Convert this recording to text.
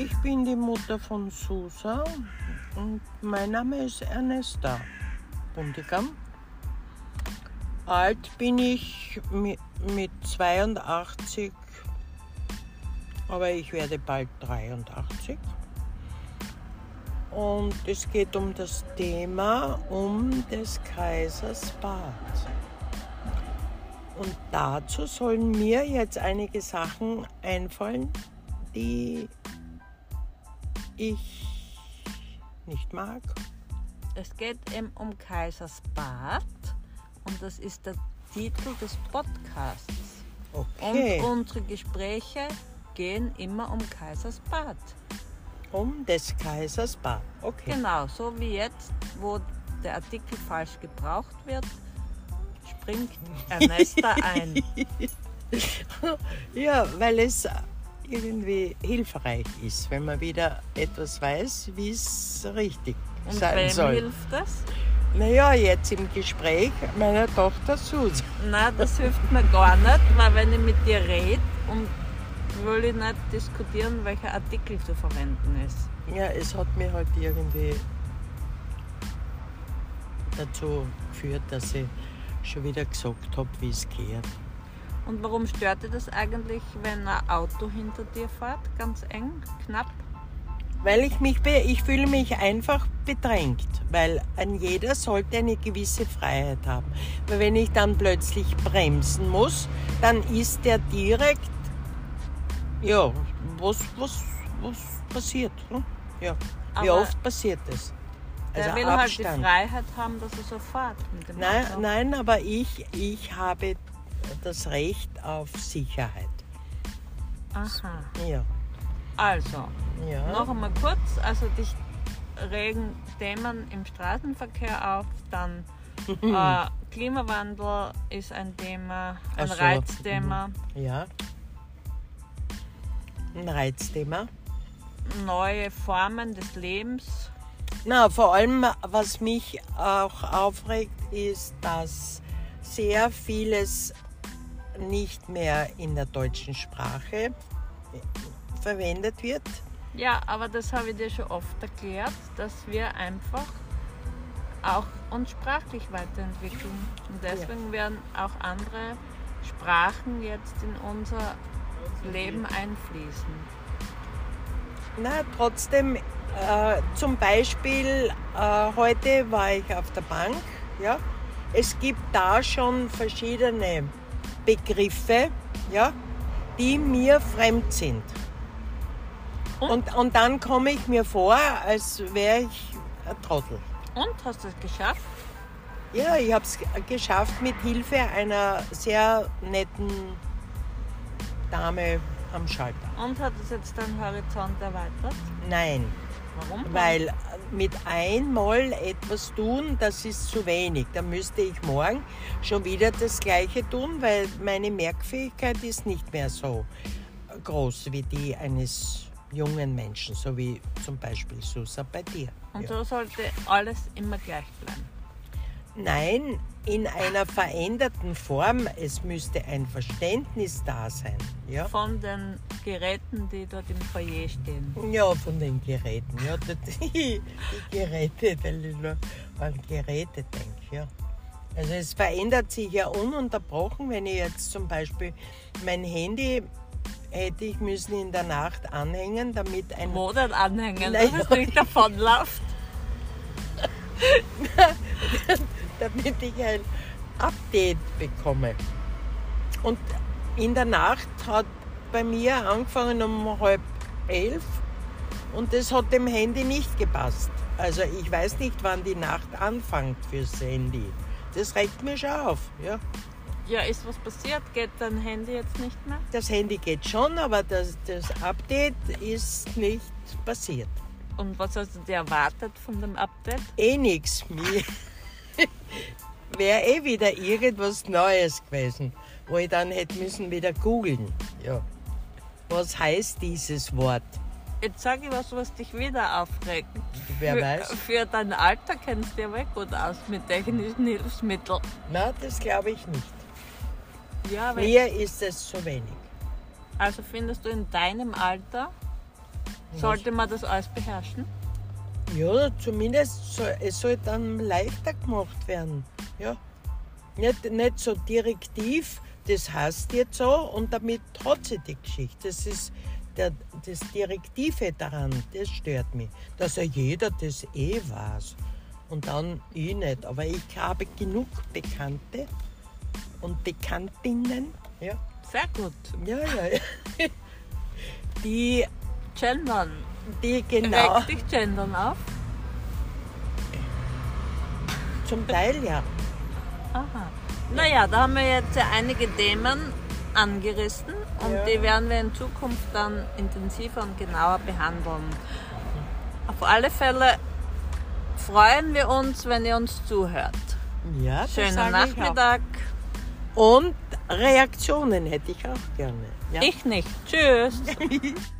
Ich bin die Mutter von Susa und mein Name ist Ernesta Bundigam. Alt bin ich mi- mit 82, aber ich werde bald 83. Und es geht um das Thema um des Kaisers Bad. Und dazu sollen mir jetzt einige Sachen einfallen, die ich nicht mag. Es geht eben um Kaisersbad und das ist der Titel des Podcasts. Okay. Und unsere Gespräche gehen immer um Kaisersbad. um des Kaisers Bad. Okay. Genau, so wie jetzt, wo der Artikel falsch gebraucht wird, springt Ernesta ein. Ja, weil es irgendwie hilfreich ist, wenn man wieder etwas weiß, wie es richtig Und sein wem soll. hilft das? Naja, jetzt im Gespräch meiner Tochter Susan. Na, das hilft mir gar nicht, weil wenn ich mit dir rede und will ich nicht diskutieren, welcher Artikel zu verwenden ist. Ja, es hat mir halt irgendwie dazu geführt, dass ich schon wieder gesagt habe, wie es geht. Und warum stört dir das eigentlich, wenn ein Auto hinter dir fährt? Ganz eng, knapp? Weil ich mich, ich fühle mich einfach bedrängt, weil ein jeder sollte eine gewisse Freiheit haben. Weil wenn ich dann plötzlich bremsen muss, dann ist der direkt, ja, was, was, was passiert? Hm? Ja. Wie Aber oft passiert das? Der will halt die Freiheit haben, dass er so fährt mit dem Nein, Auto. nein, aber ich, ich habe das Recht auf Sicherheit. Aha. Ja. Also, ja. noch einmal kurz. Also dich regen Themen im Straßenverkehr auf, dann äh, Klimawandel ist ein Thema, ein so. Reizthema, Ja. Ein Reizthema. neue Formen des Lebens. Na, vor allem, was mich auch aufregt, ist, dass sehr vieles nicht mehr in der deutschen Sprache verwendet wird. Ja, aber das habe ich dir schon oft erklärt, dass wir einfach auch uns sprachlich weiterentwickeln. Und deswegen werden auch andere Sprachen jetzt in unser Leben einfließen. Na, trotzdem, äh, zum Beispiel, äh, heute war ich auf der Bank, ja. Es gibt da schon verschiedene Begriffe, ja, die mir fremd sind. Und? Und, und dann komme ich mir vor, als wäre ich ein Trottel. Und hast du es geschafft? Ja, ich habe es geschafft mit Hilfe einer sehr netten Dame am Schalter. Und hat es jetzt deinen Horizont erweitert? Nein, Warum? weil mit einmal etwas tun, das ist zu wenig. Da müsste ich morgen schon wieder das Gleiche tun, weil meine Merkfähigkeit ist nicht mehr so groß wie die eines jungen Menschen, so wie zum Beispiel Susa bei dir. Und Ja. so sollte alles immer gleich bleiben. Nein, in einer veränderten Form. Es müsste ein Verständnis da sein. Ja, Von den Geräten, die dort im Foyer stehen. ja von den Geräten. Ja, die, Geräte, weil ich nur an Geräte denke. Ja. Also es verändert sich ja ununterbrochen, wenn ich jetzt zum Beispiel mein Handy hätte ich müssen in der Nacht anhängen, damit ein Wo denn anhängen, Nein, dass es nicht davonläuft? damit ich ein Update bekomme. Und in der Nacht hat bei mir angefangen um halb elf und das hat dem Handy nicht gepasst. Also ich weiß nicht, wann die Nacht anfängt fürs Handy. Das regt mir schon auf. Ja. Ja, ist was passiert? Geht dein Handy jetzt nicht mehr? Das Handy geht schon, aber das, das Update ist nicht passiert. Und was hast du dir erwartet von dem Update? Eh nichts. Mir wäre eh wieder irgendwas Neues gewesen, wo ich dann hätte müssen wieder googeln. Ja. Was heißt dieses Wort? Jetzt sage ich was, was dich wieder aufregt. Wer für, weiß? Für dein Alter kennst du ja wohl gut aus mit technischen Hilfsmitteln. Na, das glaube ich nicht. Ja, Mir ist es zu wenig. also findest du in deinem Alter Sollte man das alles beherrschen? Ja, zumindest soll, es soll dann leichter gemacht werden. Ja. Nicht, nicht so direktiv, das heißt jetzt so und damit hat sie die Geschichte. Das ist der, das Direktive daran, das stört mich. Dass ja jeder das eh weiß und dann ich nicht. Aber ich habe genug Bekannte und Bekanntinnen, ja, Sehr gut. ja, ja, ja. die, Gendern. Die genau, Regt dich Gendern auf? zum Teil ja. Aha. Naja, da haben wir jetzt ja einige Themen angerissen und Ja. die werden wir in Zukunft dann intensiver und genauer behandeln. Auf alle Fälle freuen wir uns, wenn ihr uns zuhört. Ja, Schönen. Nachmittag. Und Reaktionen hätte ich auch gerne. Ja. Ich nicht. Tschüss.